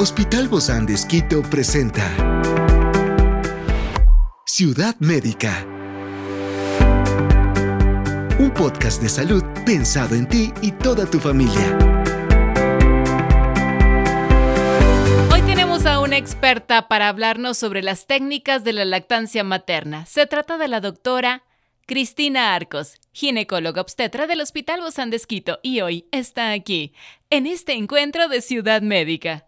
Hospital Bozán de Esquito presenta Ciudad Médica. Un podcast de salud pensado en ti y toda tu familia. Hoy tenemos a una experta para hablarnos sobre las técnicas de la lactancia materna. Se trata de la doctora Cristina Arcos, ginecóloga obstetra del Hospital Bozán de y hoy está aquí, en este encuentro de Ciudad Médica.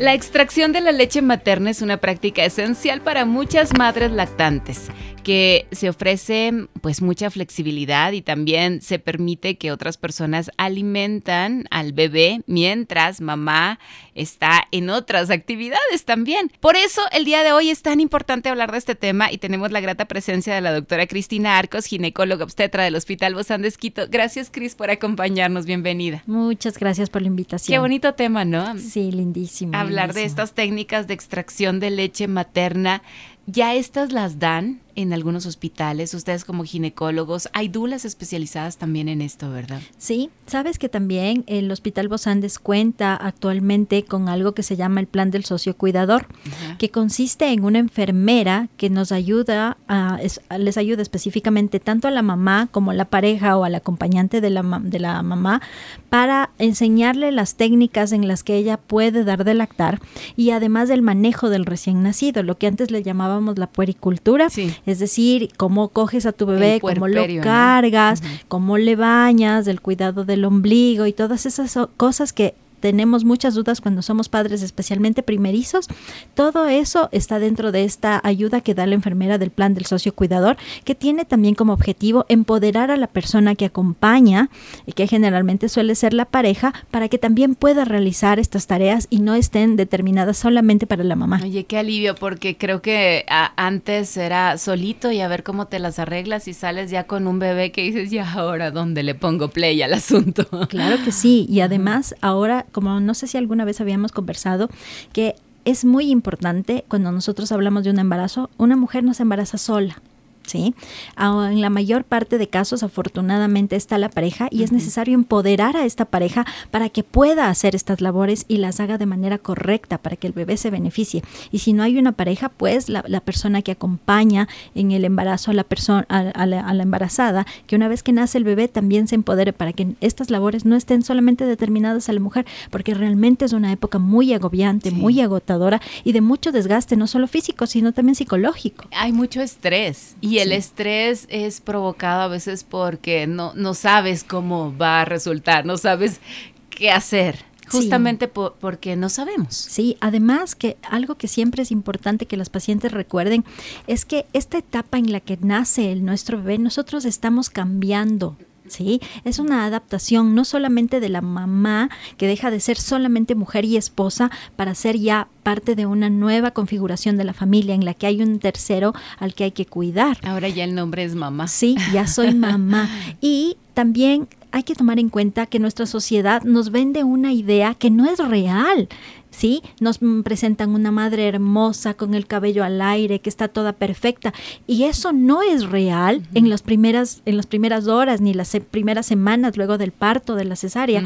La extracción de la leche materna es una práctica esencial para muchas madres lactantes, que se ofrece pues mucha flexibilidad y también se permite que otras personas alimentan al bebé mientras mamá está en otras actividades también. Por eso el día de hoy es tan importante hablar de este tema y tenemos la grata presencia de la doctora Cristina Arcos, ginecóloga obstetra del Hospital Bozán de Esquito. Gracias Cris por acompañarnos, bienvenida. Muchas gracias por la invitación. Qué bonito tema, ¿no? Sí, lindísimo hablar de estas técnicas de extracción de leche materna. ¿Ya estas las dan en algunos hospitales? Ustedes como ginecólogos, hay dulas especializadas también en esto, ¿verdad? Sí, sabes que también el Hospital Bosandes cuenta actualmente con algo que se llama el plan del socio cuidador, que consiste en una enfermera que nos ayuda, a, les ayuda específicamente tanto a la mamá como a la pareja o al acompañante de la, de la mamá para enseñarle las técnicas en las que ella puede dar de lactar y además del manejo del recién nacido, lo que antes le llamábamos la puericultura. Es decir, cómo coges a tu bebé, cómo lo cargas, cómo le bañas, el cuidado del ombligo y todas esas cosas que tenemos muchas dudas cuando somos padres, especialmente primerizos. Todo eso está dentro de esta ayuda que da la enfermera del plan del socio cuidador, que tiene también como objetivo empoderar a la persona que acompaña, y que generalmente suele ser la pareja, para que también pueda realizar estas tareas y no estén determinadas solamente para la mamá. Oye, qué alivio, porque creo que antes era solito y a ver cómo te las arreglas y sales ya con un bebé que dices, ya ahora dónde le pongo play al asunto. Claro que sí, y además ahora como no sé si alguna vez habíamos conversado, que es muy importante cuando nosotros hablamos de un embarazo, una mujer no se embaraza sola. ¿Sí? En la mayor parte de casos, afortunadamente, está la pareja y es necesario empoderar a esta pareja para que pueda hacer estas labores y las haga de manera correcta para que el bebé se beneficie. Y si no hay una pareja, pues la, persona que acompaña en el embarazo a la persona, a, la, embarazada, que una vez que nace el bebé también se empodere para que estas labores no estén solamente determinadas a la mujer, porque realmente es una época muy agobiante, muy agotadora y de mucho desgaste, no solo físico, sino también psicológico. Hay mucho estrés y el estrés es provocado a veces porque no, no sabes cómo va a resultar, no sabes qué hacer. Justamente porque no sabemos. Sí, además que algo que siempre es importante que las pacientes recuerden es que esta etapa en la que nace el nuestro bebé, nosotros estamos cambiando ¿sí? Es una adaptación no solamente de la mamá que deja de ser solamente mujer y esposa para ser ya parte de una nueva configuración de la familia en la que hay un tercero al que hay que cuidar. Ahora ya el nombre es mamá. Sí, ya soy mamá. y también hay que tomar en cuenta que nuestra sociedad nos vende una idea que no es real. ¿Sí? Nos presentan una madre hermosa con el cabello al aire, que está toda perfecta. Y eso no es real en, las primeras, en las primeras horas ni las primeras semanas luego del parto, de la cesárea.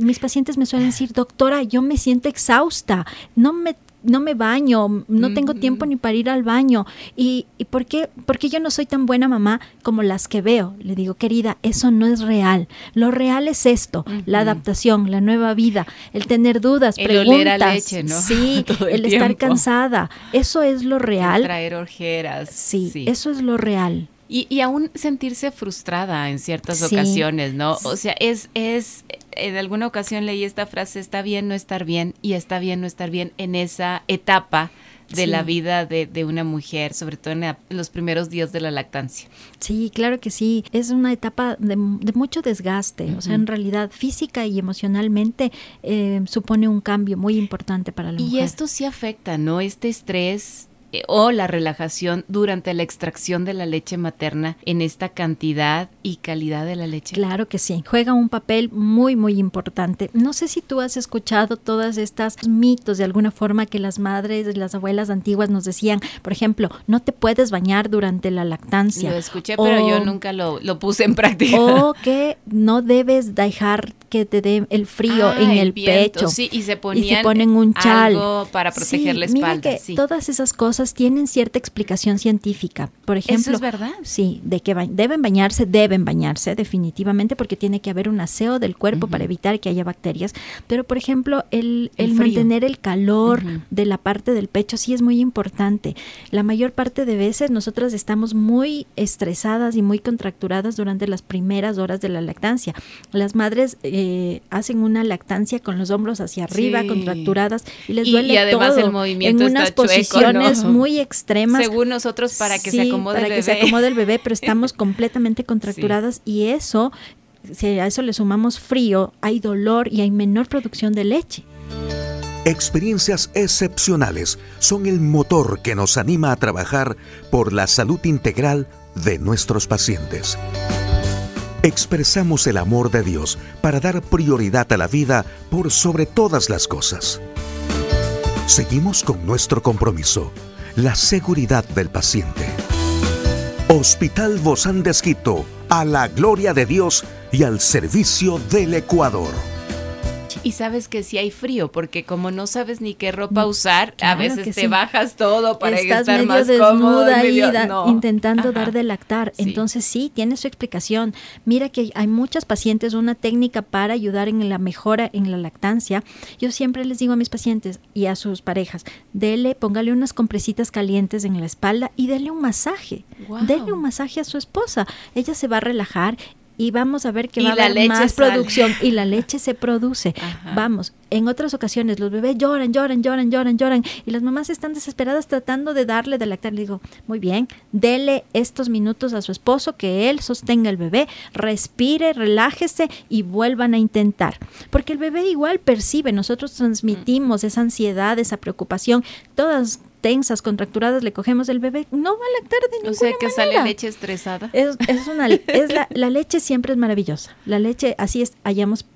Mis pacientes me suelen decir, doctora, yo me siento exhausta, no me no me baño, no tengo tiempo ni para ir al baño. ¿Y, y por, qué, por, qué, yo no soy tan buena mamá como las que veo? Le digo, querida, eso no es real. Lo real es esto, la adaptación, la nueva vida, el tener dudas, el preguntas. a leche, ¿no? Sí, el, estar cansada. Eso es lo real. traer ojeras. Sí, eso es lo real. Y, y, aún sentirse frustrada en ciertas ocasiones, ¿no? O sea, es, es, en alguna ocasión leí esta frase, está bien no estar bien y está bien no estar bien en esa etapa de la vida de, de, una mujer, sobre todo en, los primeros días de la lactancia. Sí, claro que sí. Es una etapa de, mucho desgaste. O sea, en realidad física y emocionalmente eh, supone un cambio muy importante para la mujer. Y esto sí afecta, ¿no? Este estrés o la relajación durante la extracción de la leche materna en esta cantidad y calidad de la leche? Claro que sí, juega un papel muy, muy importante. No sé si tú has escuchado todas estas mitos de alguna forma que las madres, las abuelas antiguas nos decían, por ejemplo, no te puedes bañar durante la lactancia. Lo escuché, pero yo nunca lo, puse en práctica. O que no debes dejar que te dé el frío ah, en el, pecho. Sí, y se, ponen un chal. para proteger la espalda. Mira que todas esas cosas tienen cierta explicación científica. Por ejemplo, ¿Eso es verdad? Sí, de que deben bañarse, deben bañarse definitivamente porque tiene que haber un aseo del cuerpo para evitar que haya bacterias. Pero, por ejemplo, el, el, mantener el calor de la parte del pecho sí es muy importante. La mayor parte de veces nosotras estamos muy estresadas y muy contracturadas durante las primeras horas de la lactancia. Las madres eh, hacen una lactancia con los hombros hacia arriba, contracturadas y les duele y además el movimiento en unas posiciones muy extremas. Según nosotros para que se acomode para el bebé. que se acomode el bebé, pero estamos completamente contracturadas y eso si a eso le sumamos frío, hay dolor y hay menor producción de leche. Experiencias excepcionales son el motor que nos anima a trabajar por la salud integral de nuestros pacientes. Expresamos el amor de Dios para dar prioridad a la vida por sobre todas las cosas. Seguimos con nuestro compromiso, la seguridad del paciente. Hospital Bozán de Esquito, a la gloria de Dios y al servicio del Ecuador. Y sabes que si hay frío, porque como no sabes ni qué ropa mm, usar, a veces te bajas todo para estar medio más desnuda cómodo. intentando dar de lactar. Entonces sí, tiene su explicación. Mira que hay muchas pacientes, una técnica para ayudar en la mejora en la lactancia. Yo siempre les digo a mis pacientes y a sus parejas, dele, póngale unas compresitas calientes en la espalda y dele un masaje. Dele un masaje a su esposa. Ella se va a relajar y vamos a ver que va a haber más producción y la leche se produce. Vamos, en otras ocasiones los bebés lloran, lloran, lloran, lloran, lloran y las mamás están desesperadas tratando de darle de lactar. Le digo, muy bien, dele estos minutos a su esposo, que él sostenga el bebé, respire, relájese y vuelvan a intentar. Porque el bebé igual percibe, nosotros transmitimos esa ansiedad, esa preocupación, todas tensas, contracturadas, le cogemos el bebé, no va a lactar de ninguna O sea que sale leche estresada. Es, es una, es la, la leche siempre es maravillosa. La leche, así es, hayamos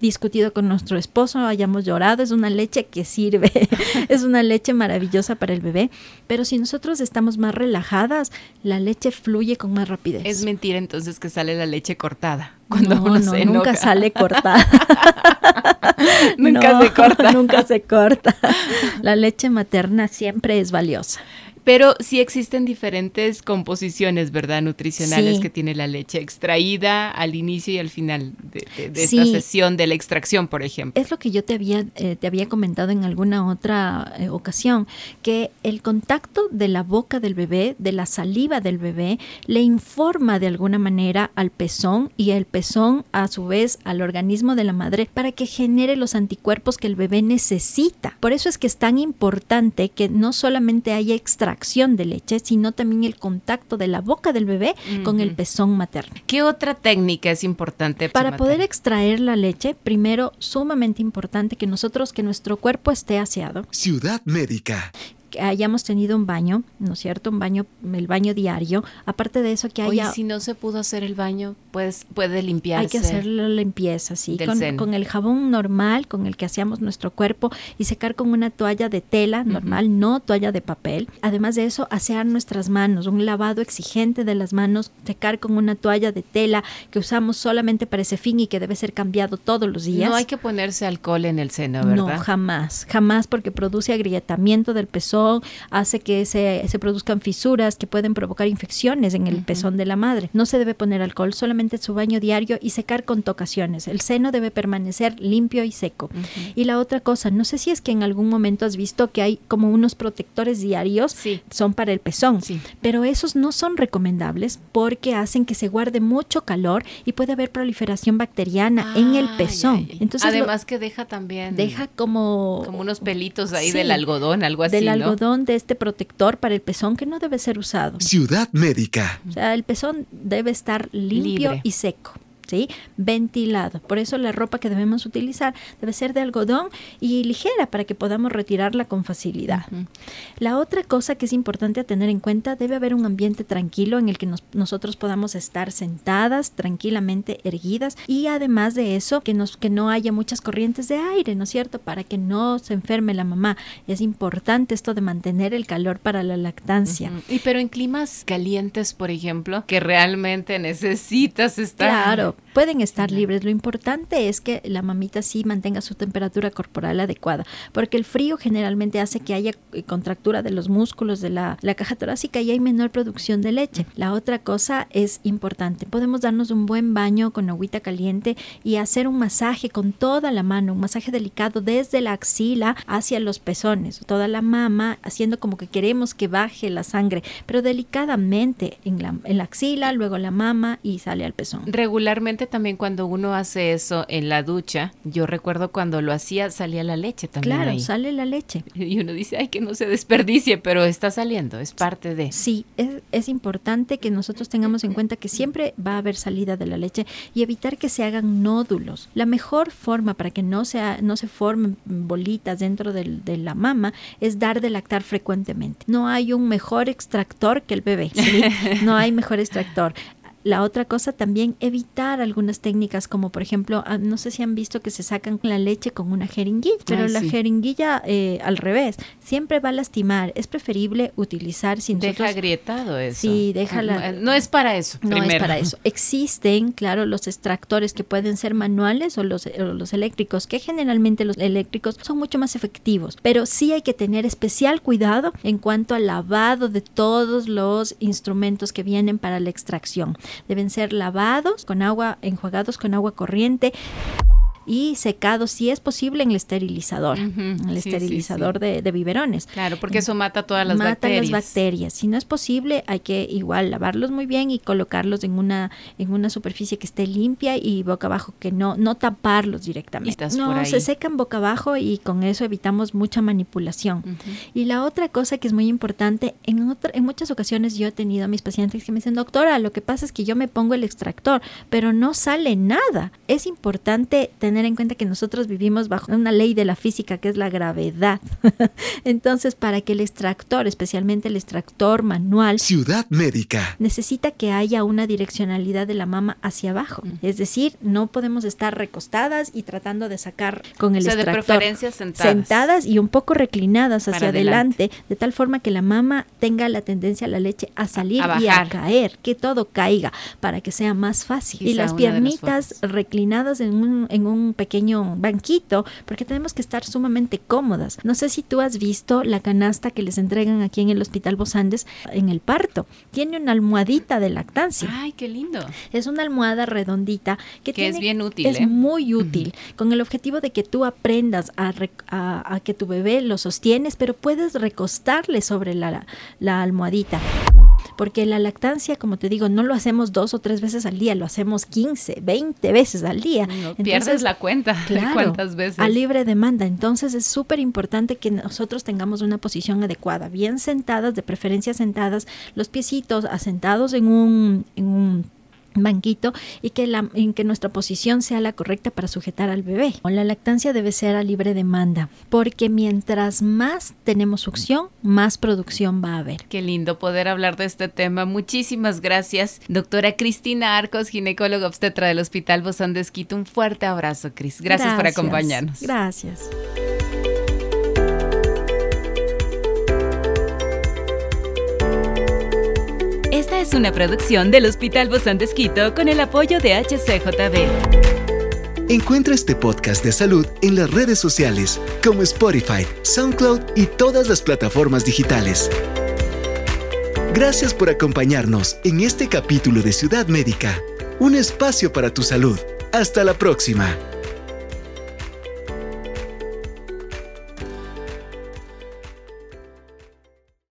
discutido con nuestro esposo, hayamos llorado, es una leche que sirve, es una leche maravillosa para el bebé, pero si nosotros estamos más relajadas, la leche fluye con más rapidez. Es mentira entonces que sale la leche cortada. Cuando no, uno no, nunca sale cortada. nunca se corta. Nunca se corta. La leche materna siempre es valiosa. Pero sí existen diferentes composiciones, ¿verdad? Nutricionales que tiene la leche extraída al inicio y al final de, esta sesión de la extracción, por ejemplo. Es lo que yo te había, eh, te había comentado en alguna otra eh, ocasión, que el contacto de la boca del bebé, de la saliva del bebé, le informa de alguna manera al pezón y el pezón a su vez al organismo de la madre para que genere los anticuerpos que el bebé necesita. Por eso es que es tan importante que no solamente haya extracción, de leche, sino también el contacto de la boca del bebé con el pezón materno. ¿Qué otra técnica es importante? Para poder extraer la leche, primero, sumamente importante que nosotros, que nuestro cuerpo esté aseado. Ciudad Médica que hayamos tenido un baño, ¿no es cierto? Un baño, el baño diario. Aparte de eso, que haya. Oye, si no se pudo hacer el baño, pues puede limpiarse. Hay que hacer la limpieza, sí. Con, con, el jabón normal con el que hacíamos nuestro cuerpo y secar con una toalla de tela normal, no toalla de papel. Además de eso, asear nuestras manos, un lavado exigente de las manos, secar con una toalla de tela que usamos solamente para ese fin y que debe ser cambiado todos los días. No hay que ponerse alcohol en el seno, ¿verdad? No, jamás, jamás porque produce agrietamiento del pezón hace que se, se produzcan fisuras que pueden provocar infecciones en el pezón de la madre. No se debe poner alcohol, solamente su baño diario y secar con tocaciones. El seno debe permanecer limpio y seco. Y la otra cosa, no sé si es que en algún momento has visto que hay como unos protectores diarios, son para el pezón, pero esos no son recomendables porque hacen que se guarde mucho calor y puede haber proliferación bacteriana en el pezón. Entonces, Además que deja también... Deja como... Como unos pelitos ahí del algodón, algo así, de este protector para el pezón que no debe ser usado. Ciudad médica. O sea, el pezón debe estar limpio y seco ¿sí? Ventilado. Por eso la ropa que debemos utilizar debe ser de algodón y ligera para que podamos retirarla con facilidad. La otra cosa que es importante tener en cuenta, debe haber un ambiente tranquilo en el que nosotros podamos estar sentadas, tranquilamente erguidas y además de eso, que, nos, que no haya muchas corrientes de aire, ¿no es cierto? Para que no se enferme la mamá. Es importante esto de mantener el calor para la lactancia. Y pero en climas calientes, por ejemplo, que realmente necesitas estar. Claro, pueden estar libres. Lo importante es que la mamita sí mantenga su temperatura corporal adecuada, porque el frío generalmente hace que haya eh, contractura de los músculos de la, la caja torácica y hay menor producción de leche. La otra cosa es importante. Podemos darnos un buen baño con agüita caliente y hacer un masaje con toda la mano, un masaje delicado desde la axila hacia los pezones, toda la mama, haciendo como que queremos que baje la sangre, pero delicadamente en la, en la axila, luego la mama y sale al pezón. Regularmente también cuando uno hace eso en la ducha, yo recuerdo cuando lo hacía salía la leche también. Claro, sale la leche. Y uno dice, ay, que no se desperdicie, pero está saliendo, es parte de. Sí, es, es importante que nosotros tengamos en cuenta que siempre va a haber salida de la leche y evitar que se hagan nódulos. La mejor forma para que no, sea, no se formen bolitas dentro del, de la mama es dar de lactar frecuentemente. No hay un mejor extractor que el bebé, no hay mejor extractor. La otra cosa también evitar algunas técnicas como por ejemplo, ah, no sé si han visto que se sacan la leche con una jeringuilla, pero la jeringuilla eh, al revés siempre va a lastimar. Es preferible utilizar sin deja agrietado eso. Sí, déjala. No es para eso. No es para eso. Existen, claro, los extractores que pueden ser manuales o los, o los eléctricos, que generalmente los eléctricos son mucho más efectivos, pero sí hay que tener especial cuidado en cuanto al lavado de todos los instrumentos que vienen para la extracción deben ser lavados con agua, enjuagados con agua corriente y secados, si es posible, en el esterilizador, el esterilizador De, biberones. Claro, porque eso mata todas las mata bacterias. las bacterias. Si no es posible, hay que igual lavarlos muy bien y colocarlos en una, en una superficie que esté limpia y boca abajo, que no, no taparlos directamente. No, se secan boca abajo y con eso evitamos mucha manipulación. Y la otra cosa que es muy importante, en, otra, en muchas ocasiones yo he tenido a mis pacientes que me dicen, doctora, lo que pasa es que yo me pongo el extractor, pero no sale nada. Es importante tener en cuenta que nosotros vivimos bajo una ley de la física que es la gravedad. Entonces, para que el extractor, especialmente el extractor manual, Ciudad Médica, necesita que haya una direccionalidad de la mama hacia abajo. Es decir, no podemos estar recostadas y tratando de sacar con el extractor. De preferencia sentadas. sentadas. y un poco reclinadas hacia adelante, de tal forma que la mama tenga la tendencia a la leche a salir y a caer, que todo caiga para que sea más fácil. y las piernitas reclinadas en un, en un pequeño banquito, porque tenemos que estar sumamente cómodas. No sé si tú has visto la canasta que les entregan aquí en el Hospital Bosandes en el parto. Tiene una almohadita de lactancia. Ay, qué lindo. Es una almohada redondita que, es bien útil. Es ¿eh? muy útil, con el objetivo de que tú aprendas a, a, que tu bebé lo sostienes, pero puedes recostarle sobre la, la almohadita porque la lactancia, como te digo, no lo hacemos dos o tres veces al día, lo hacemos 15, 20 veces al día. No pierdes la cuenta de cuántas veces. A libre demanda. Entonces es súper importante que nosotros tengamos una posición adecuada, bien sentadas, de preferencia sentadas, los piecitos asentados en un, en un banquito y que, la, en que nuestra posición sea la correcta para sujetar al bebé. La lactancia debe ser a libre demanda, porque mientras más tenemos succión, más producción va a haber. Qué lindo poder hablar de este tema. Muchísimas gracias, doctora Cristina Arcos, ginecóloga obstetra del Hospital Bozán de Esquito. Un fuerte abrazo, Cris. Gracias por acompañarnos. Gracias. Es una producción del Hospital Bozán de Esquito con el apoyo de HCJB. Encuentra este podcast de salud en las redes sociales como Spotify, SoundCloud y todas las plataformas digitales. Gracias por acompañarnos en este capítulo de Ciudad Médica, un espacio para tu salud. Hasta la próxima.